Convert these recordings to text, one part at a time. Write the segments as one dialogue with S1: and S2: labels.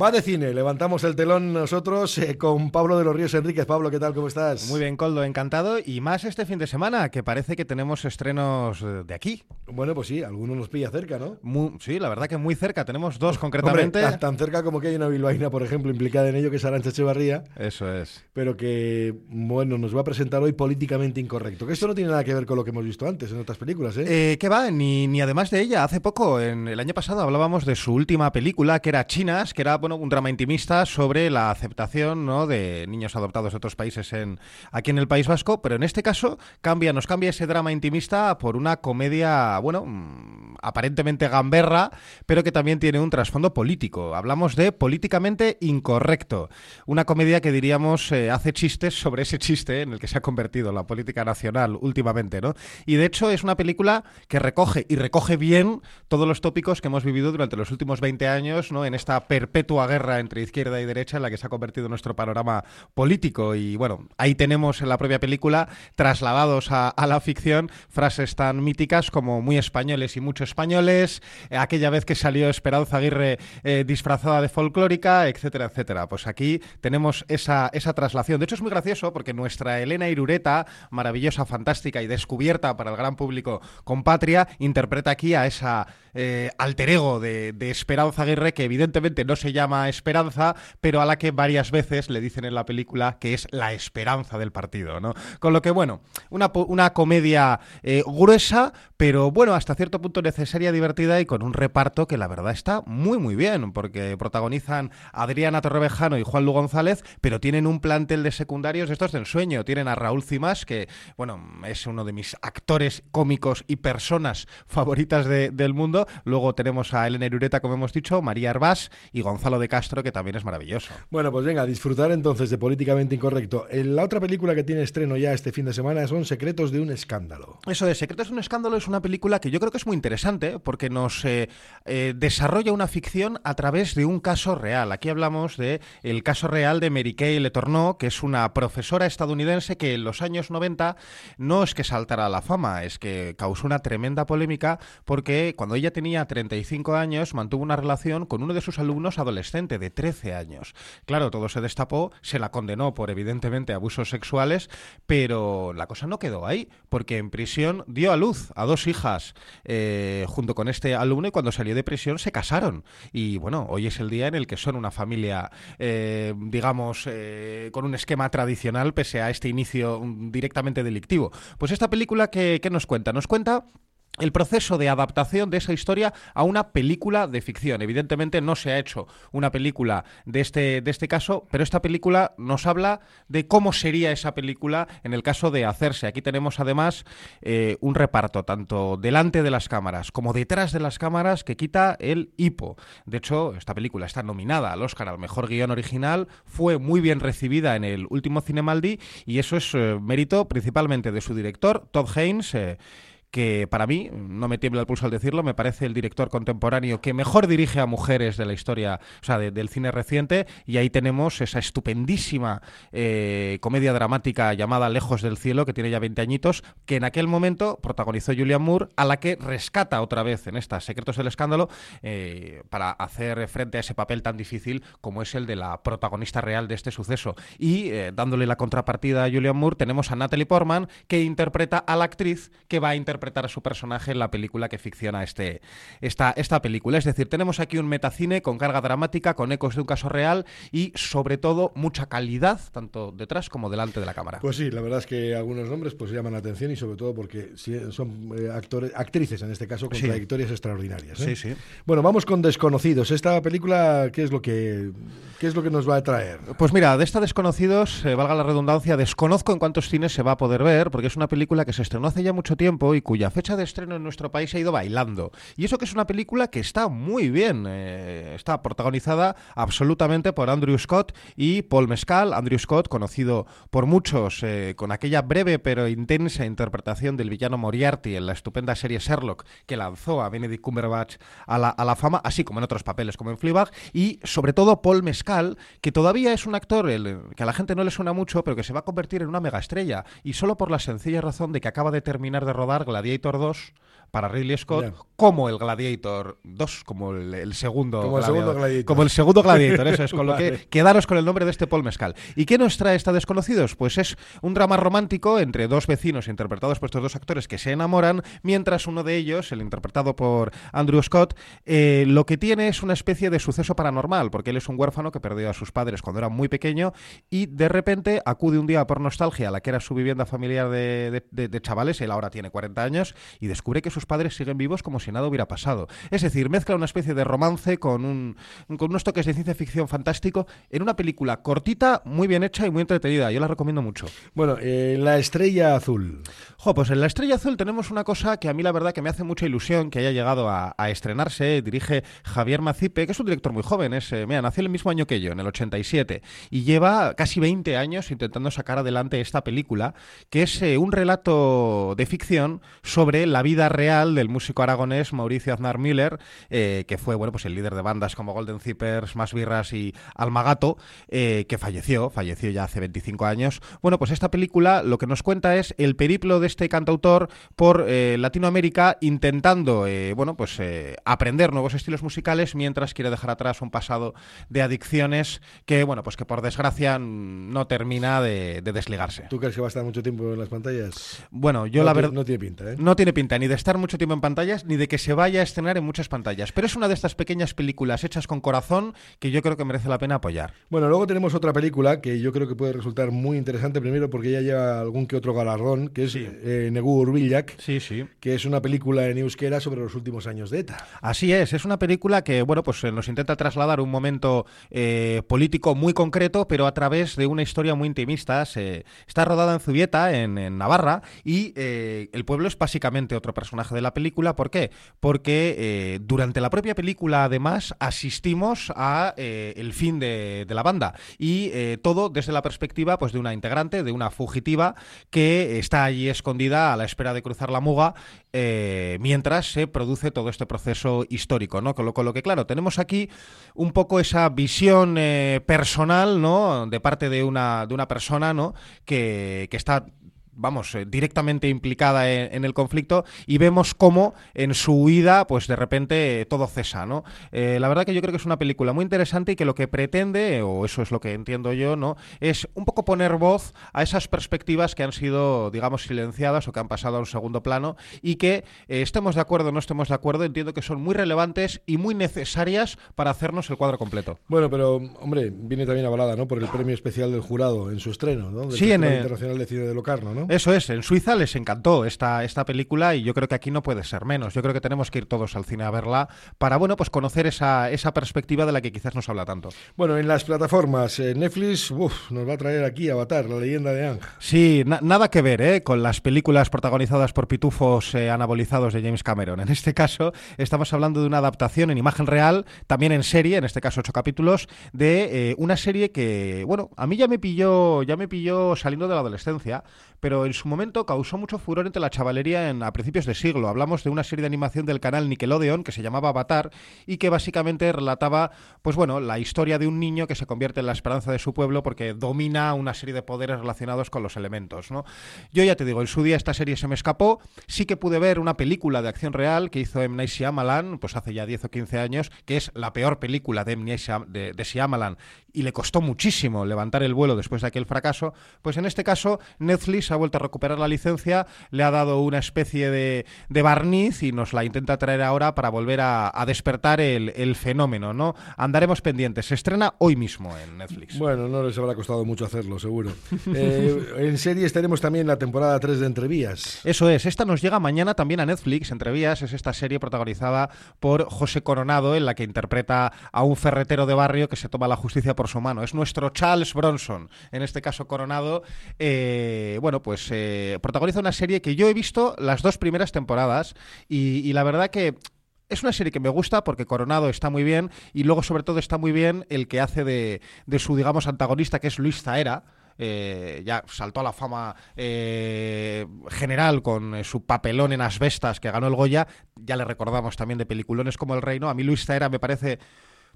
S1: Va de cine, levantamos el telón nosotros eh, con Pablo de los Ríos Enríquez. Pablo, ¿qué tal? ¿Cómo estás?
S2: Muy bien, Coldo, encantado. Y más este fin de semana, que parece que tenemos estrenos de aquí.
S1: Bueno, pues sí, algunos nos pilla cerca, ¿no?
S2: sí, la verdad que muy cerca. Tenemos dos concretamente.
S1: tan, cerca como que hay una bilbaína, por ejemplo, implicada en ello, que es Arancha Echevarría.
S2: Eso es.
S1: Pero que, bueno, nos va a presentar hoy políticamente incorrecto. Que esto no tiene nada que ver con lo que hemos visto antes en otras películas, ¿eh?
S2: eh qué va? Ni, ni además de ella. Hace poco, en el año pasado, hablábamos de su última película, que era Chinas, que era un drama intimista sobre la aceptación ¿no? de niños adoptados de otros países en, aquí en el País Vasco, pero en este caso cambia, nos cambia ese drama intimista por una comedia, bueno, mm, aparentemente gamberra, pero que también tiene un trasfondo político. Hablamos de políticamente incorrecto. Una comedia que diríamos eh, hace chistes sobre ese chiste en el que se ha convertido la política nacional últimamente, ¿no? Y de hecho es una película que recoge y recoge bien todos los tópicos que hemos vivido durante los últimos 20 años, ¿no? En esta perpetua guerra entre izquierda y derecha en la que se ha convertido nuestro panorama político. Y bueno, ahí tenemos en la propia película trasladados a, la ficción frases tan míticas como muy españoles y mucho españoles, aquella vez que salió Esperanza Aguirre eh, disfrazada de folclórica, etcétera, etcétera. Pues aquí tenemos esa, esa traslación. De hecho, es muy gracioso porque nuestra Elena Irureta, maravillosa, fantástica y descubierta para el gran público con Patria, interpreta aquí a esa eh, alter ego de, de Esperanza Aguirre, que evidentemente no se llama Esperanza, pero a la que varias veces le dicen en la película que es la esperanza del partido, ¿no? Con lo que, bueno, una, una comedia eh, gruesa, pero bueno, hasta cierto punto necesaria, divertida y con un reparto que la verdad está muy, muy bien, porque protagonizan Adriana Torrevejano y Juan Lu González, pero tienen un plantel de secundarios estos de ensueño. Tienen a Raúl Cimas, que, bueno, es uno de mis actores cómicos y personas favoritas del mundo. Luego tenemos a Elena Irureta, como hemos dicho, María Arbás y Gonzalo de Castro, que también es maravilloso.
S1: Bueno, pues venga, disfrutar entonces de Políticamente Incorrecto. La otra película que tiene estreno ya este fin de semana son Secretos de un Escándalo.
S2: Eso de Secretos de un Escándalo es una película que yo creo que es muy interesante porque nos eh, eh, desarrolla una ficción a través de un caso real. Aquí hablamos de el caso real de Mary Kay Letourneau, que es una profesora estadounidense que en los años 90 no es que saltara a la fama, es que causó una tremenda polémica porque cuando ella tenía 35 años mantuvo una relación con uno de sus alumnos de 13 años. Claro, todo se destapó, se la condenó por evidentemente abusos sexuales, pero la cosa no quedó ahí, porque en prisión dio a luz a dos hijas eh, junto con este alumno y cuando salió de prisión se casaron. Y bueno, hoy es el día en el que son una familia, eh, digamos, eh, con un esquema tradicional pese a este inicio directamente delictivo. Pues esta película, ¿qué, qué nos cuenta? Nos cuenta el proceso de adaptación de esa historia a una película de ficción. Evidentemente no se ha hecho una película de este, de este caso, pero esta película nos habla de cómo sería esa película en el caso de hacerse. Aquí tenemos además eh, un reparto tanto delante de las cámaras como detrás de las cámaras que quita el hipo. De hecho, esta película está nominada al Oscar al Mejor Guión Original, fue muy bien recibida en el último Cinemaldi y eso es eh, mérito principalmente de su director, Todd Haynes. Eh, que para mí, no me tiembla el pulso al decirlo, me parece el director contemporáneo que mejor dirige a mujeres de la historia, o sea, del cine reciente, y ahí tenemos esa estupendísima eh, comedia dramática llamada Lejos del Cielo, que tiene ya 20 añitos, que en aquel momento protagonizó Julian Moore, a la que rescata otra vez en esta Secretos del Escándalo, eh, para hacer frente a ese papel tan difícil como es el de la protagonista real de este suceso. Y eh, dándole la contrapartida a Julian Moore, tenemos a Natalie Portman, que interpreta a la actriz que va a interpretar interpretar a su personaje en la película que ficciona este, esta, esta película. Es decir, tenemos aquí un metacine con carga dramática, con ecos de un caso real y sobre todo mucha calidad, tanto detrás como delante de la cámara.
S1: Pues sí, la verdad es que algunos nombres pues llaman la atención y sobre todo porque son eh, actores, actrices en este caso con trayectorias extraordinarias.
S2: ¿eh? Sí, sí.
S1: Bueno, vamos con Desconocidos. Esta película, ¿qué es lo que, qué es lo que nos va a traer?
S2: Pues mira, de esta Desconocidos, eh, valga la redundancia, desconozco en cuántos cines se va a poder ver, porque es una película que se estrenó hace ya mucho tiempo y cuya fecha de estreno en nuestro país ha ido bailando. Y eso que es una película que está muy bien. Eh, está protagonizada absolutamente por Andrew Scott y Paul Mescal. Andrew Scott, conocido por muchos eh, con aquella breve pero intensa interpretación del villano Moriarty en la estupenda serie Sherlock que lanzó a Benedict Cumberbatch a la, a la fama, así como en otros papeles como en Fleabag. Y sobre todo Paul Mescal que todavía es un actor que a la gente no le suena mucho, pero que se va a convertir en una mega estrella. Y solo por la sencilla razón de que acaba de terminar de rodar Gladiator 2 para Ridley Scott como el Gladiator 2, como el, segundo
S1: como el segundo Gladiator.
S2: Como el segundo Gladiator, eso es, con lo que quedaros con el nombre de este Paul Mescal. ¿Y qué nos trae esta Desconocidos? Pues es un drama romántico entre dos vecinos interpretados por estos dos actores que se enamoran, mientras uno de ellos, el interpretado por Andrew Scott, eh, lo que tiene es una especie de suceso paranormal, porque él es un huérfano que perdió a sus padres cuando era muy pequeño y de repente acude un día por nostalgia a la que era su vivienda familiar de, de chavales, él ahora tiene 40 años, y descubre que sus padres siguen vivos como si nada hubiera pasado. Es decir, mezcla una especie de romance con, un, con unos toques de ciencia ficción fantástico en una película cortita, muy bien hecha y muy entretenida. Yo la recomiendo mucho.
S1: Bueno, eh, La Estrella Azul.
S2: Jo, pues en La Estrella Azul tenemos una cosa que a mí la verdad que me hace mucha ilusión que haya llegado a, estrenarse. Dirige Javier Macipe, que es un director muy joven. Es, eh, mira, nació el mismo año que yo, en el 87. Y lleva casi 20 años intentando sacar adelante esta película, que es eh, un relato de ficción sobre la vida real del músico aragonés Mauricio Aznar Miller, eh, que fue bueno, pues el líder de bandas como Golden Zippers, Más Birras y Almagato, eh, que falleció, falleció ya hace 25 años. Bueno, pues esta película lo que nos cuenta es el periplo de este cantautor por eh, Latinoamérica intentando bueno, pues, aprender nuevos estilos musicales mientras quiere dejar atrás un pasado de adicciones que, bueno, pues que por desgracia no termina de, desligarse.
S1: ¿Tú crees que va a estar mucho tiempo en las pantallas?
S2: Bueno, yo la verdad...
S1: No tiene pinta, ¿eh?
S2: No tiene pinta ni de estar mucho tiempo en pantallas ni de que se vaya a estrenar en muchas pantallas. Pero es una de estas pequeñas películas hechas con corazón que yo creo que merece la pena apoyar.
S1: Bueno, luego tenemos otra película que yo creo que puede resultar muy interesante, primero porque ya lleva algún que otro galardón, que es eh, Negu Urbillac,
S2: sí, sí.
S1: que es una película en euskera sobre los últimos años de ETA.
S2: Así es, es una película que, bueno, pues eh, nos intenta trasladar un momento eh, político muy concreto, pero a través de una historia muy intimista. está rodada en Zubieta, en, en Navarra, y el pueblo es básicamente otro personaje de la película ¿Por qué? Porque eh, durante la propia película, además, asistimos a eh, el fin de, la banda. Y eh, todo desde la perspectiva pues, de una integrante, de una fugitiva, que está allí escondida a la espera de cruzar la muga mientras se produce todo este proceso histórico. ¿no? Con, lo, que, claro, tenemos aquí un poco esa visión personal ¿no? de parte de una, de una persona ¿no? que, que está vamos, eh, directamente implicada en, el conflicto y vemos cómo en su huida, pues de repente todo cesa, ¿no? Eh, la verdad que yo creo que es una película muy interesante y que lo que pretende, o eso es lo que entiendo yo, ¿no? Es un poco poner voz a esas perspectivas que han sido, digamos, silenciadas o que han pasado a un segundo plano y que eh, estemos de acuerdo o no estemos de acuerdo, entiendo que son muy relevantes y muy necesarias para hacernos el cuadro completo.
S1: Bueno, pero, hombre, viene también avalada, ¿no? Por el premio especial del jurado en su estreno, ¿no? Del
S2: sí, en el
S1: Internacional de Cine de Locarno, ¿no?
S2: Eso es, en Suiza les encantó esta, esta película y yo creo que aquí no puede ser menos. Yo creo que tenemos que ir todos al cine a verla para, bueno, pues conocer esa, esa perspectiva de la que quizás nos habla tanto.
S1: Bueno, en las plataformas, eh, Netflix nos va a traer aquí Avatar, la leyenda de Ang.
S2: Sí, nada que ver ¿eh? con las películas protagonizadas por pitufos eh, anabolizados de James Cameron. En este caso, estamos hablando de una adaptación en imagen real, también en serie, en este caso ocho capítulos, de una serie que, bueno, a mí ya me pilló, ya me pilló saliendo de la adolescencia, pero en su momento causó mucho furor entre la chavalería en, a principios de siglo. Hablamos de una serie de animación del canal Nickelodeon que se llamaba Avatar y que básicamente relataba, pues bueno, la historia de un niño que se convierte en la esperanza de su pueblo porque domina una serie de poderes relacionados con los elementos, ¿no? Yo ya te digo, en su día esta serie se me escapó, sí que pude ver una película de acción real que hizo M. Night Shyamalan, pues hace ya 10 o 15 años, que es la peor película de M. De, de Shyamalan y le costó muchísimo levantar el vuelo después de aquel fracaso, pues en este caso Netflix ha vuelto a recuperar la licencia, le ha dado una especie de, barniz y nos la intenta traer ahora para volver a, despertar el, fenómeno, ¿no? Andaremos pendientes. Se estrena hoy mismo en Netflix.
S1: Bueno, no les habrá costado mucho hacerlo, seguro. Eh, en series tenemos también la temporada 3 de Entrevías.
S2: Eso es, esta nos llega mañana también a Netflix. Entrevías es esta serie protagonizada por José Coronado, en la que interpreta a un ferretero de barrio que se toma la justicia por su mano. Es nuestro Charles Bronson, en este caso Coronado. Eh, bueno, pues eh, protagoniza una serie que yo he visto las dos primeras temporadas y, la verdad que es una serie que me gusta porque Coronado está muy bien y luego sobre todo está muy bien el que hace de, su, digamos, antagonista que es Luis Zaera. Eh, ya saltó a la fama eh, general con su papelón en Asbestas que ganó el Goya. Ya le recordamos también de peliculones como El Reino. A mí Luis Zaera me parece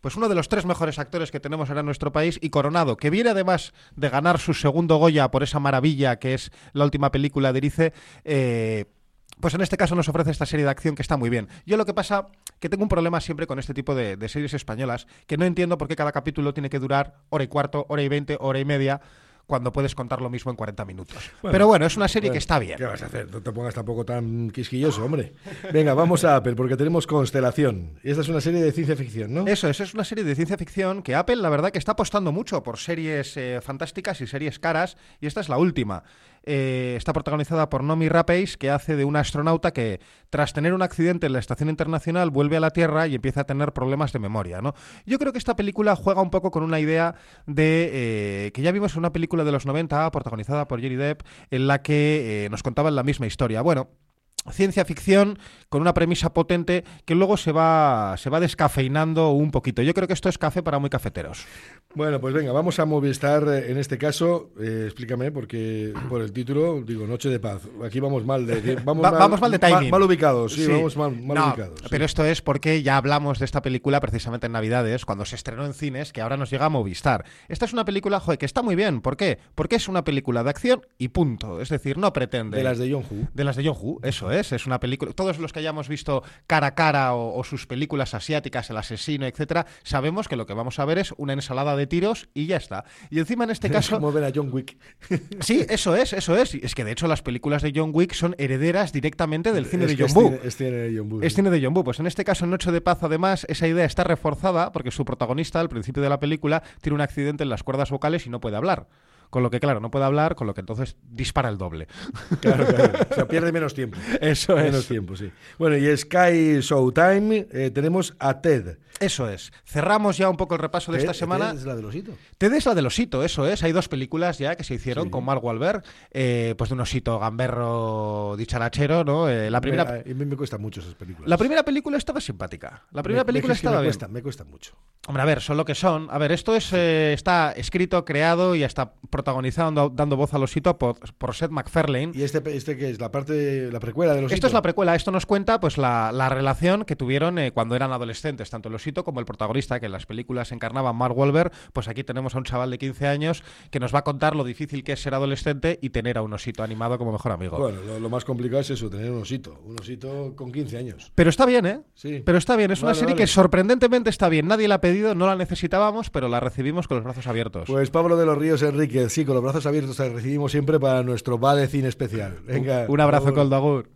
S2: pues uno de los tres mejores actores que tenemos ahora en nuestro país y Coronado, que viene además de ganar su segundo Goya por esa maravilla que es la última película de Erice, eh, pues en este caso nos ofrece esta serie de acción que está muy bien. Yo lo que pasa que tengo un problema siempre con este tipo de, de series españolas, que no entiendo por qué cada capítulo tiene que durar hora y cuarto, hora y veinte, hora y media cuando puedes contar lo mismo en 40 minutos. Pero bueno, es una serie que está bien.
S1: ¿Qué vas a hacer? No te pongas tampoco tan quisquilloso, hombre. Venga, vamos a Apple, porque tenemos Constelación. Y esta es una serie de ciencia ficción, ¿no?
S2: Eso es, es una serie de ciencia ficción que Apple, la verdad, que está apostando mucho por series eh, fantásticas y series caras, y esta es la última. Eh, está protagonizada por Nomi Rapace, que hace de una astronauta que, tras tener un accidente en la Estación Internacional, vuelve a la Tierra y empieza a tener problemas de memoria. ¿no? Yo creo que esta película juega un poco con una idea de eh, que ya vimos en una película de los 90, protagonizada por Jerry Depp, en la que eh, nos contaban la misma historia. Bueno, ciencia ficción con una premisa potente que luego se va, se va descafeinando un poquito. Yo creo que esto es café para muy cafeteros.
S1: Bueno, pues venga, vamos a Movistar eh, en este caso. Eh, explícame, porque por el título digo Noche de Paz. Aquí vamos mal de,
S2: vamos, mal, vamos mal de timing.
S1: Mal, ubicados, sí, vamos mal, ubicados.
S2: Pero esto es porque ya hablamos de esta película precisamente en Navidades, cuando se estrenó en cines, que ahora nos llega a Movistar. Esta es una película, joder, que está muy bien. ¿Por qué? Porque es una película de acción y punto. Es decir, no pretende.
S1: De las de John Hu.
S2: De las de John Hu, eso es. Es una película. Todos los que hayamos visto cara a cara o, o sus películas asiáticas, El asesino, etcétera, sabemos que lo que vamos a ver es una ensalada de tiros y ya está. Y encima en este caso...
S1: como ver a John Wick.
S2: sí, eso es, eso es. Es que de hecho las películas de John Wick son herederas directamente del cine
S1: es
S2: de John Woo.
S1: Es cine de John Woo.
S2: Es cine de John Woo. Pues en este caso, en Noche de Paz, además, esa idea está reforzada porque su protagonista, al principio de la película, tiene un accidente en las cuerdas vocales y no puede hablar. Con lo que, claro, no puede hablar, con lo que entonces dispara el doble.
S1: Claro, claro. O sea, pierde menos tiempo.
S2: Eso es.
S1: Menos tiempo, sí. Bueno, y Sky Showtime eh, tenemos a Ted.
S2: Eso es. Cerramos ya un poco el repaso de esta semana.
S1: Ted es la del osito.
S2: Ted es la del osito, eso es. Hay dos películas ya que se hicieron
S1: Sí.
S2: con Mark Wahlberg, eh, pues de un osito gamberro dicharachero, ¿no? Eh, la primera...
S1: Me, a mí me cuestan mucho esas películas.
S2: La primera película estaba simpática. La primera
S1: Me-
S2: película
S1: que
S2: estaba
S1: me
S2: bien.
S1: cuesta, me cuesta mucho.
S2: Hombre, a ver, son lo que son. A ver, esto es está escrito, creado y hasta protagonizado dando, dando voz al osito por, por Seth MacFarlane.
S1: ¿Y este, este qué es? ¿La parte, la precuela de los
S2: Esto es la precuela, esto nos cuenta pues la, la relación que tuvieron eh, cuando eran adolescentes, tanto el osito como el protagonista, que en las películas encarnaba Mark Wahlberg, pues aquí tenemos a un chaval de 15 años que nos va a contar lo difícil que es ser adolescente y tener a un osito animado como mejor amigo.
S1: Bueno, lo, lo más complicado es eso, tener un osito. Un osito con 15 años.
S2: Pero está bien, ¿eh?
S1: Sí.
S2: Pero está bien, es una serie
S1: vale.
S2: que sorprendentemente está bien. Nadie la ha pedido, no la necesitábamos, pero la recibimos con los brazos abiertos.
S1: Pues Pablo de los Ríos Enríquez, sí, con los brazos abiertos te recibimos siempre para nuestro Vale Cine especial. Venga.
S2: un abrazo,
S1: agur.
S2: Coldagur.